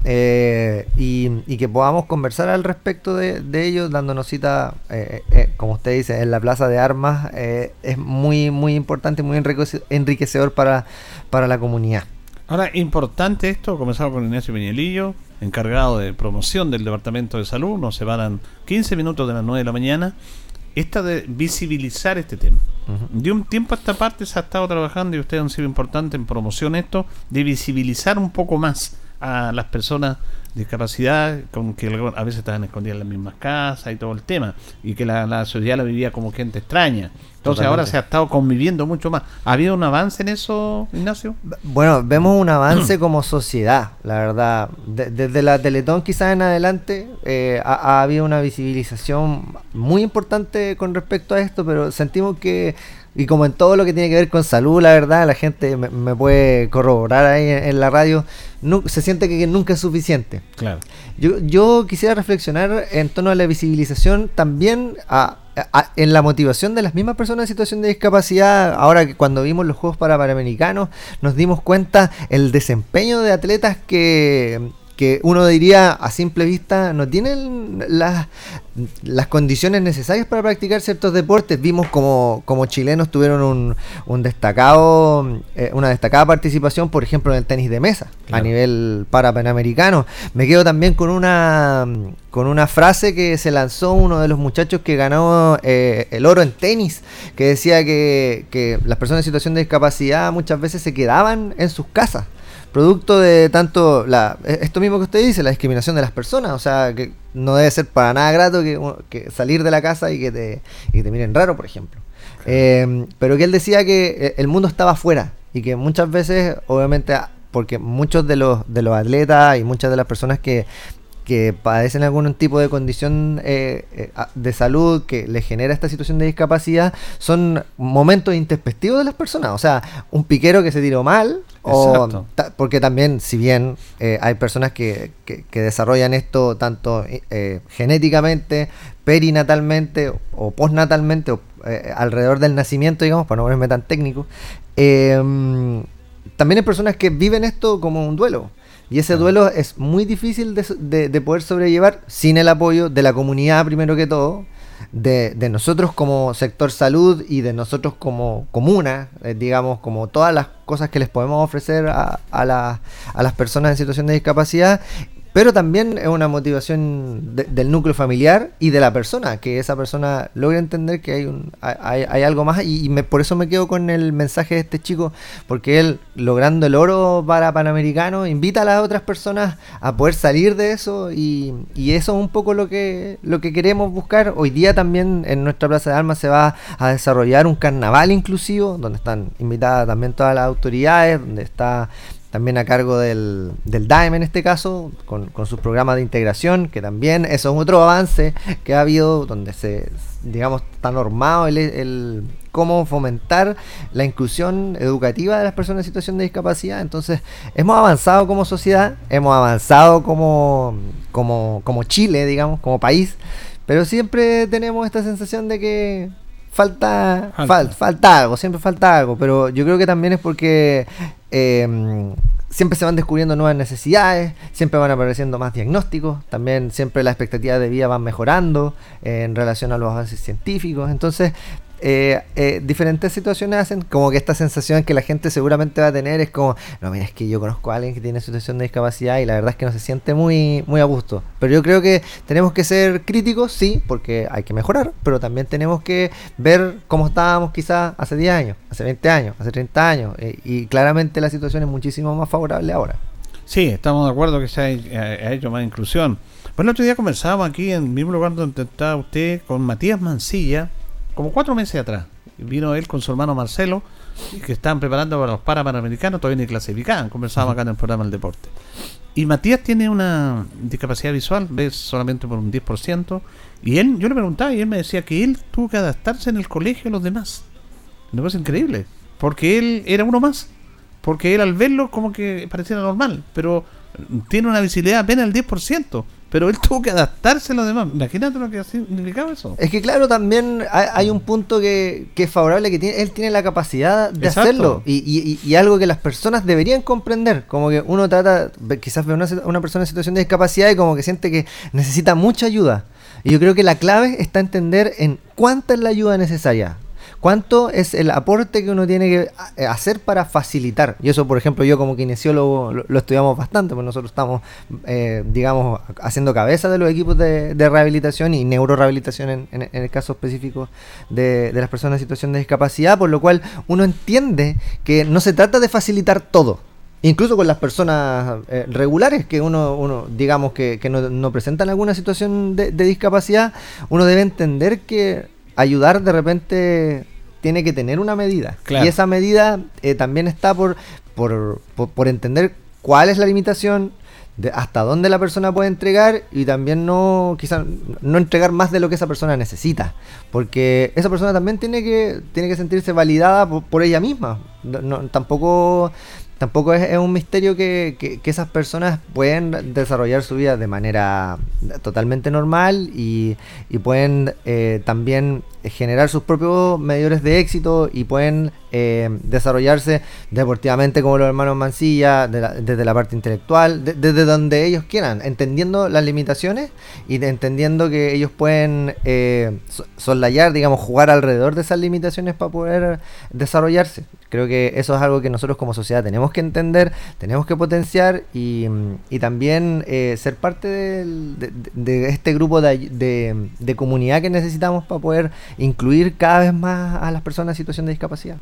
eh, y, que podamos conversar al respecto de, de ellos, dándonos cita, eh, eh, como usted dice, en la plaza de armas, es muy, muy importante, muy enriquecedor para, para la comunidad. Ahora, importante esto, comenzamos con Ignacio Peñalillo, encargado de promoción del Departamento de Salud, nos separan 15 minutos de las 9 de la mañana esta de visibilizar este tema. De un tiempo a esta parte se ha estado trabajando y ustedes han sido importantes en promoción esto, de visibilizar un poco más a las personas discapacidad, con que a veces estaban escondidas en las mismas casas y todo el tema, y que la, la sociedad la vivía como gente extraña. Entonces ahora se ha estado conviviendo mucho más. ¿Ha habido un avance en eso, Ignacio? Bueno, vemos un avance como sociedad, la verdad. desde la Teletón quizás en adelante eh, ha, habido una visibilización muy importante con respecto a esto, pero sentimos que, y como en todo lo que tiene que ver con salud, la verdad, la gente me, puede corroborar ahí en, la radio, se siente que, nunca es suficiente. Claro. Yo, yo quisiera reflexionar en torno a la visibilización también a en la motivación de las mismas personas en situación de discapacidad, ahora que cuando vimos los Juegos para Panamericanos, nos dimos cuenta el desempeño de atletas que, que uno diría a simple vista no tienen las, las condiciones necesarias para practicar ciertos deportes. Vimos como, como chilenos tuvieron un, un destacado, eh, una destacada participación, por ejemplo, en el tenis de mesa a nivel para panamericano. Me quedo también con una con una frase que se lanzó uno de los muchachos que ganó eh, el oro en tenis, que decía que, que las personas en situación de discapacidad muchas veces se quedaban en sus casas producto de tanto la e, esto mismo que usted dice, la discriminación de las personas, o sea, que no debe ser para nada grato que, salir de la casa y que te, y te miren raro, por ejemplo. Eh, pero que él decía que eh, el mundo estaba afuera y que muchas veces, obviamente, porque muchos de los, de los atletas y muchas de las personas que, que padecen algún tipo de condición eh, eh, de salud que les genera esta situación de discapacidad son momentos introspectivos de las personas. O sea, un piquero que se tiró mal, o porque también, si bien eh, hay personas que, que, desarrollan esto tanto genéticamente, perinatalmente o postnatalmente, o alrededor del nacimiento, digamos, para no ponerme tan técnico, también hay personas que viven esto como un duelo. Y ese duelo es muy difícil de, poder sobrellevar sin el apoyo de la comunidad, primero que todo, de, nosotros como sector salud y de nosotros como comuna, eh, digamos, como todas las cosas que les podemos ofrecer a, a las personas en situación de discapacidad pero también es una motivación del núcleo familiar y de la persona, que esa persona logre entender que hay, un, hay, hay algo más y, me, por eso me quedo con el mensaje de este chico, porque él, logrando el oro para Panamericano, invita a las otras personas a poder salir de eso y, y eso es un poco lo que, lo que queremos buscar. Hoy día también en nuestra Plaza de Armas se va a desarrollar un carnaval inclusivo, donde están invitadas también todas las autoridades, donde está también a cargo del, del DAEM en este caso, con, con sus programas de integración, que también eso es otro avance que ha habido, donde se, digamos, está normado el, el cómo fomentar la inclusión educativa de las personas en situación de discapacidad. Entonces, hemos avanzado como sociedad, hemos avanzado como, como, como Chile, digamos, como país, pero siempre tenemos esta sensación de que falta, falta. algo, siempre falta algo, pero yo creo que también es porque eh, siempre se van descubriendo nuevas necesidades, siempre van apareciendo más diagnósticos, también siempre las expectativas de vida van mejorando en relación a los avances científicos, entonces eh, eh, diferentes situaciones hacen como que esta sensación que la gente seguramente va a tener es como, no, mira, es que yo conozco a alguien que tiene situación de discapacidad y la verdad es que no se siente muy, muy a gusto. Pero yo creo que tenemos que ser críticos, sí, porque hay que mejorar, pero también tenemos que ver cómo estábamos quizás hace 10 años, hace 20 años, hace 30 años, eh, y claramente la situación es muchísimo más favorable ahora. Sí, estamos de acuerdo que se ha, hecho más inclusión. Bueno, el otro día conversábamos aquí en el mismo lugar donde estaba usted con Matías Mancilla, como cuatro meses atrás. Vino él con su hermano Marcelo, que estaban preparando para los Parapanamericanos, todavía ni clasificaban, conversábamos acá en el programa del deporte. Y Matías tiene una discapacidad visual, ve solamente por un 10%, y él, yo le preguntaba y él me decía que él tuvo que adaptarse en el colegio a los demás. Una cosa increíble, porque él era uno más, porque él al verlo como que parecía normal, pero tiene una visibilidad apenas el 10% pero él tuvo que adaptarse a los demás. Imagínate lo que significaba eso. Es que claro, también hay, un punto que, es favorable, que tiene, él tiene la capacidad de hacerlo. Y, y, algo que las personas deberían comprender. Como que uno trata, quizás ve una, una persona en situación de discapacidad y como que siente que necesita mucha ayuda. Y yo creo que la clave está entender en cuánta es la ayuda necesaria. ¿Cuánto es el aporte que uno tiene que eh, hacer para facilitar? Y eso, por ejemplo, yo como kinesiólogo lo, estudiamos bastante, porque nosotros estamos, eh, digamos, haciendo cabeza de los equipos de, rehabilitación y neurorehabilitación en, el caso específico de, las personas en situación de discapacidad, por lo cual uno entiende que no se trata de facilitar todo. Incluso con las personas eh, regulares que uno, uno digamos, que, no, presentan alguna situación de discapacidad, uno debe entender que ayudar de repente tiene que tener una medida. Y esa medida eh, también está por, por, por, entender cuál es la limitación, de hasta dónde la persona puede entregar y también no quizás no entregar más de lo que esa persona necesita. Porque esa persona también tiene que tiene que sentirse validada por, ella misma. Tampoco tampoco es, un misterio que, esas personas pueden desarrollar su vida de manera totalmente normal y, pueden eh, también generar sus propios medidores de éxito y pueden eh, desarrollarse deportivamente como los hermanos Mancilla, desde la parte intelectual, desde donde ellos quieran, entendiendo las limitaciones y entendiendo que ellos pueden eh, soslayar, digamos, jugar alrededor de esas limitaciones para poder desarrollarse. Creo que eso es algo que nosotros como sociedad tenemos que entender, tenemos que potenciar y, también eh, ser parte de, este grupo de, de comunidad que necesitamos para poder incluir cada vez más a las personas en situación de discapacidad.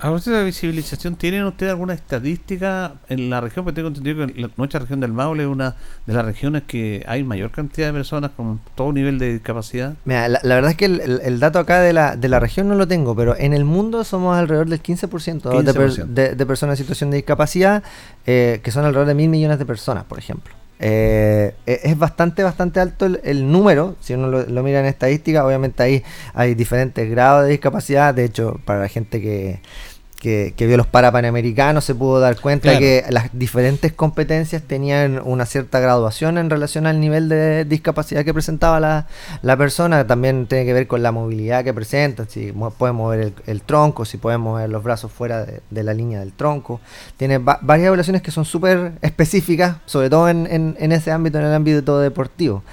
A de la visibilización, ¿tienen ustedes alguna estadística en la región? Porque tengo entendido que nuestra región del Maule es una de las regiones que hay mayor cantidad de personas con todo nivel de discapacidad. Mira, la, verdad es que el, dato acá de la, de la región no lo tengo, pero en el mundo somos alrededor del 15%, De, personas en situación de discapacidad, eh, que son alrededor de mil millones de personas, por ejemplo. Eh, e, es bastante, bastante alto el, número, si uno lo, mira en estadística, obviamente ahí hay diferentes grados de discapacidad, de hecho, para la gente que, que, vio los parapanamericanos se pudo dar cuenta que las diferentes competencias tenían una cierta graduación en relación al nivel de discapacidad que presentaba la, la persona. También tiene que ver con la movilidad que presenta, si puede mover el, tronco, si puede mover los brazos fuera de, la línea del tronco. Tiene varias evaluaciones que son súper específicas, sobre todo en, en, en ese ámbito, en el ámbito deportivo.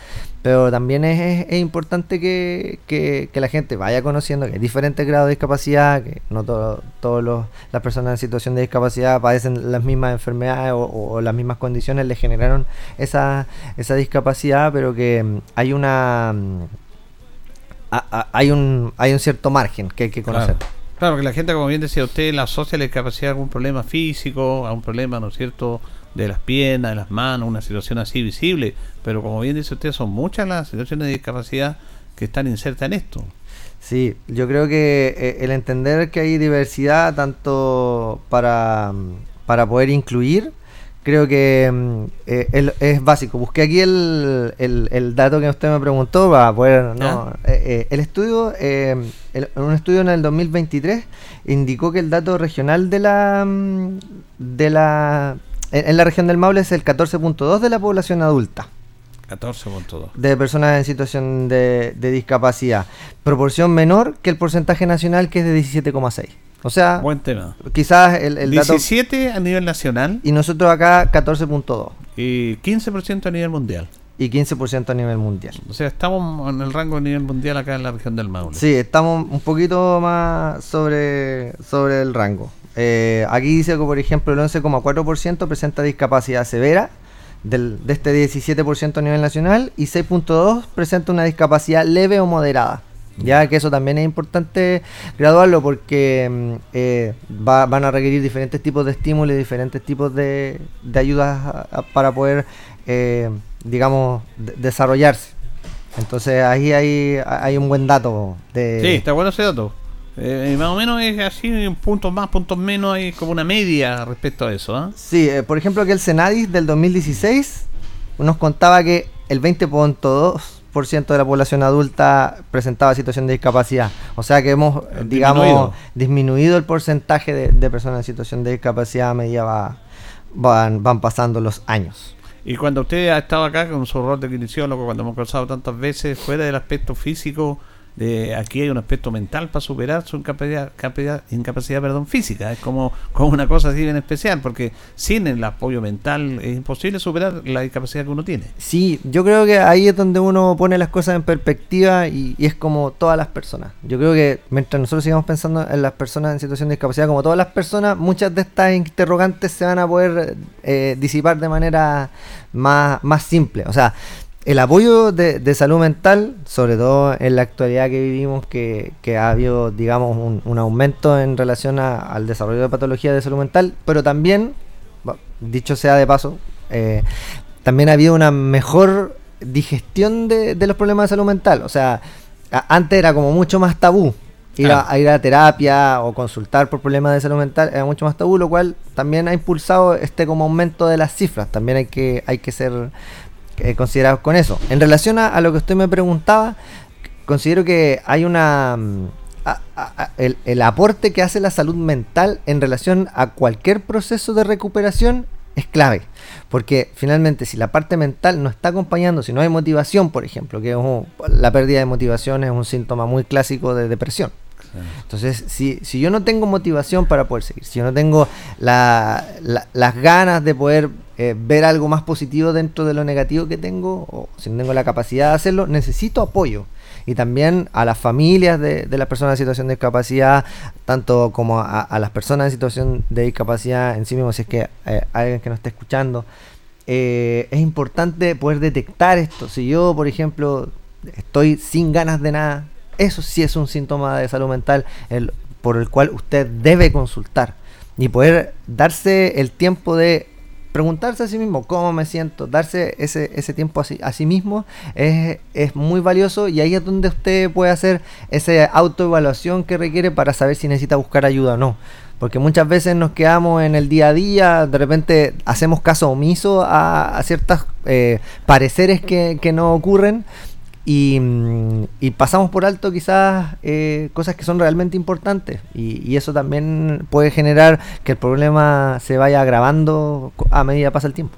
Pero también es, es, importante que, que, la gente vaya conociendo que hay diferentes grados de discapacidad, que no todas las personas en situación de discapacidad padecen las mismas enfermedades o, las mismas condiciones le generaron esa, esa discapacidad, pero que mm, hay una... Mm, hay un, hay un cierto margen que hay que conocer. Claro. que la gente, como bien decía usted, la asocia la discapacidad a algún problema físico, a un problema, ¿no es cierto?, de las piernas, de las manos, una situación así visible, pero como bien dice usted, son muchas las situaciones de discapacidad que están insertas en esto. Sí, yo creo que eh, el entender que hay diversidad tanto para, para poder incluir, creo que mm, eh, es básico. Busqué aquí el, el, dato que usted me preguntó para poder... No, eh, el estudio, un estudio en el 2023 indicó que el dato regional de la, mm, de la en, la región del Maule es el 14.2 de la población adulta. 14.2. De personas en situación de, discapacidad. Proporción menor que el porcentaje nacional que es de 17,6. O sea, buen tema. Quizás el, el 17 a nivel nacional. Y nosotros acá 14.2. Y 15% a nivel mundial. Y 15% a nivel mundial. O sea, estamos en el rango a nivel mundial acá en la región del Maule. Sí, estamos un poquito más sobre, sobre el rango. Eh, aquí dice que, por ejemplo, el 11,4% presenta discapacidad severa, del, de este 17% a nivel nacional, y 6,2% presenta una discapacidad leve o moderada. Ya que eso también es importante graduarlo porque mm, eh, van a requerir diferentes tipos de estímulos diferentes tipos de, ayudas para poder, eh, digamos, desarrollarse. Entonces ahí hay, hay un buen dato. De, sí, está bueno ese dato. Eh, más o menos es así, puntos más, puntos menos, hay como una media respecto a eso. ¿ah? Sí, eh, por ejemplo, que el Senadis del 2016 nos contaba que el 20.2% de la población adulta presentaba situación de discapacidad. O sea que hemos, digamos, disminuido, el porcentaje de, personas en situación de discapacidad a medida van, van pasando los años. Y cuando usted ha estado acá con su rol de kinesiólogo, cuando hemos conversado tantas veces, fuera del aspecto físico, de aquí hay un aspecto mental para superar su incapacidad, incapacidad perdón, física. Es como, como una cosa así bien especial, porque sin el apoyo mental es imposible superar la discapacidad que uno tiene. Sí, yo creo que ahí es donde uno pone las cosas en perspectiva y, es como todas las personas. Yo creo que mientras nosotros sigamos pensando en las personas en situación de discapacidad, como todas las personas, muchas de estas interrogantes se van a poder eh, disipar de manera más, más simple. O sea, el apoyo de, salud mental, sobre todo en la actualidad que vivimos, que, ha habido, digamos, un, aumento en relación al desarrollo de patologías de salud mental, pero también, dicho sea de paso, eh, también ha habido una mejor digestión de, los problemas de salud mental. O sea, antes era como mucho más tabú. Ir, a, ir a terapia o consultar por problemas de salud mental era mucho más tabú, lo cual también ha impulsado este como aumento de las cifras. También hay que, hay que ser eh, considerados con eso. En relación a, lo que usted me preguntaba, considero que hay una mm, el, el aporte que hace la salud mental en relación a cualquier proceso de recuperación es clave. Porque finalmente si la parte mental no está acompañando, si no hay motivación, por ejemplo, que la pérdida de motivación es un síntoma muy clásico de depresión. Entonces, si, si yo no tengo motivación para poder seguir, si yo no tengo las ganas de poder eh, ver algo más positivo dentro de lo negativo que tengo, o si no tengo la capacidad de hacerlo, necesito apoyo y también a las familias de, las personas en situación de discapacidad, tanto como a, las personas en situación de discapacidad en sí mismo, si es que eh, alguien que nos esté escuchando. Eh, es importante poder detectar esto. Si yo, por ejemplo, estoy sin ganas de nada, eso sí es un síntoma de salud mental por el cual usted debe consultar y poder darse el tiempo de preguntarse a sí mismo cómo me siento, darse ese, ese tiempo a sí, a sí mismo es, es, muy valioso y ahí es donde usted puede hacer esa autoevaluación que requiere para saber si necesita buscar ayuda o no. Porque muchas veces nos quedamos en el día a día, de repente hacemos caso omiso a, a ciertos eh, pareceres que, que no ocurren Mm, y, pasamos por alto quizás eh, cosas que son realmente importantes y, eso también puede generar que el problema se vaya agravando a medida que pasa el tiempo.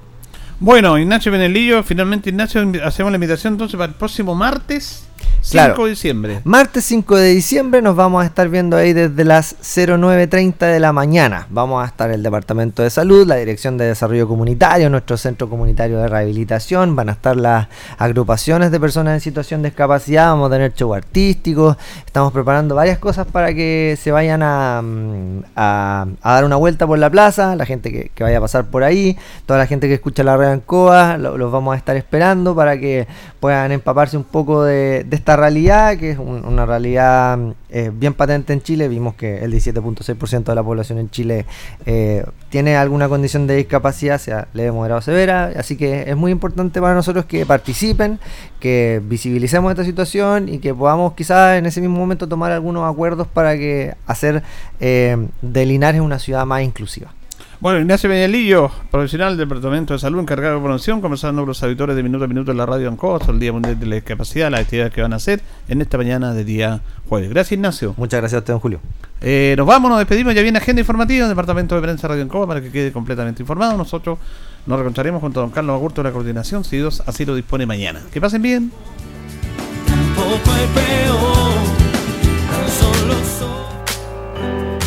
Bueno, Ignacio Benelillo, finalmente Ignacio, hacemos la invitación entonces para el próximo martes 5 de diciembre. Martes 5 de diciembre nos vamos a estar viendo ahí desde las 09.30 de la mañana. Vamos a estar el Departamento de Salud, la Dirección de Desarrollo Comunitario, nuestro Centro Comunitario de Rehabilitación, van a estar las agrupaciones de personas en situación de discapacidad, vamos a tener show artístico, estamos preparando varias cosas para que se vayan a, mm, a, dar una vuelta por la plaza, la gente que, vaya a pasar por ahí, toda la gente que escucha la red Ancoa, los vamos a estar esperando para que puedan empaparse un poco de, de esta realidad, que es una realidad eh, bien patente en Chile. Vimos que el 17.6% de la población en Chile eh, tiene alguna condición de discapacidad, sea leve, moderada o severa. Así que es muy importante para nosotros que participen, que visibilicemos esta situación y que podamos quizás en ese mismo momento tomar algunos acuerdos para que hacer eh, de Linares una ciudad más inclusiva. Bueno, Ignacio Peñalillo, profesional del Departamento de Salud, encargado de promoción, conversando con los auditores de Minuto a Minuto en la radio Ancoa el Día Mundial de la Discapacidad, las actividades que van a hacer en esta mañana de día jueves. Gracias, Ignacio. Muchas gracias a usted, don Julio. Eh, nos vamos, nos despedimos. Ya viene agenda informativa del Departamento de Prensa Radio Ancoa para que quede completamente informado. Nosotros nos reencontraremos junto a don Carlos Agurto de la coordinación, si Dios así lo dispone mañana. Que pasen bien.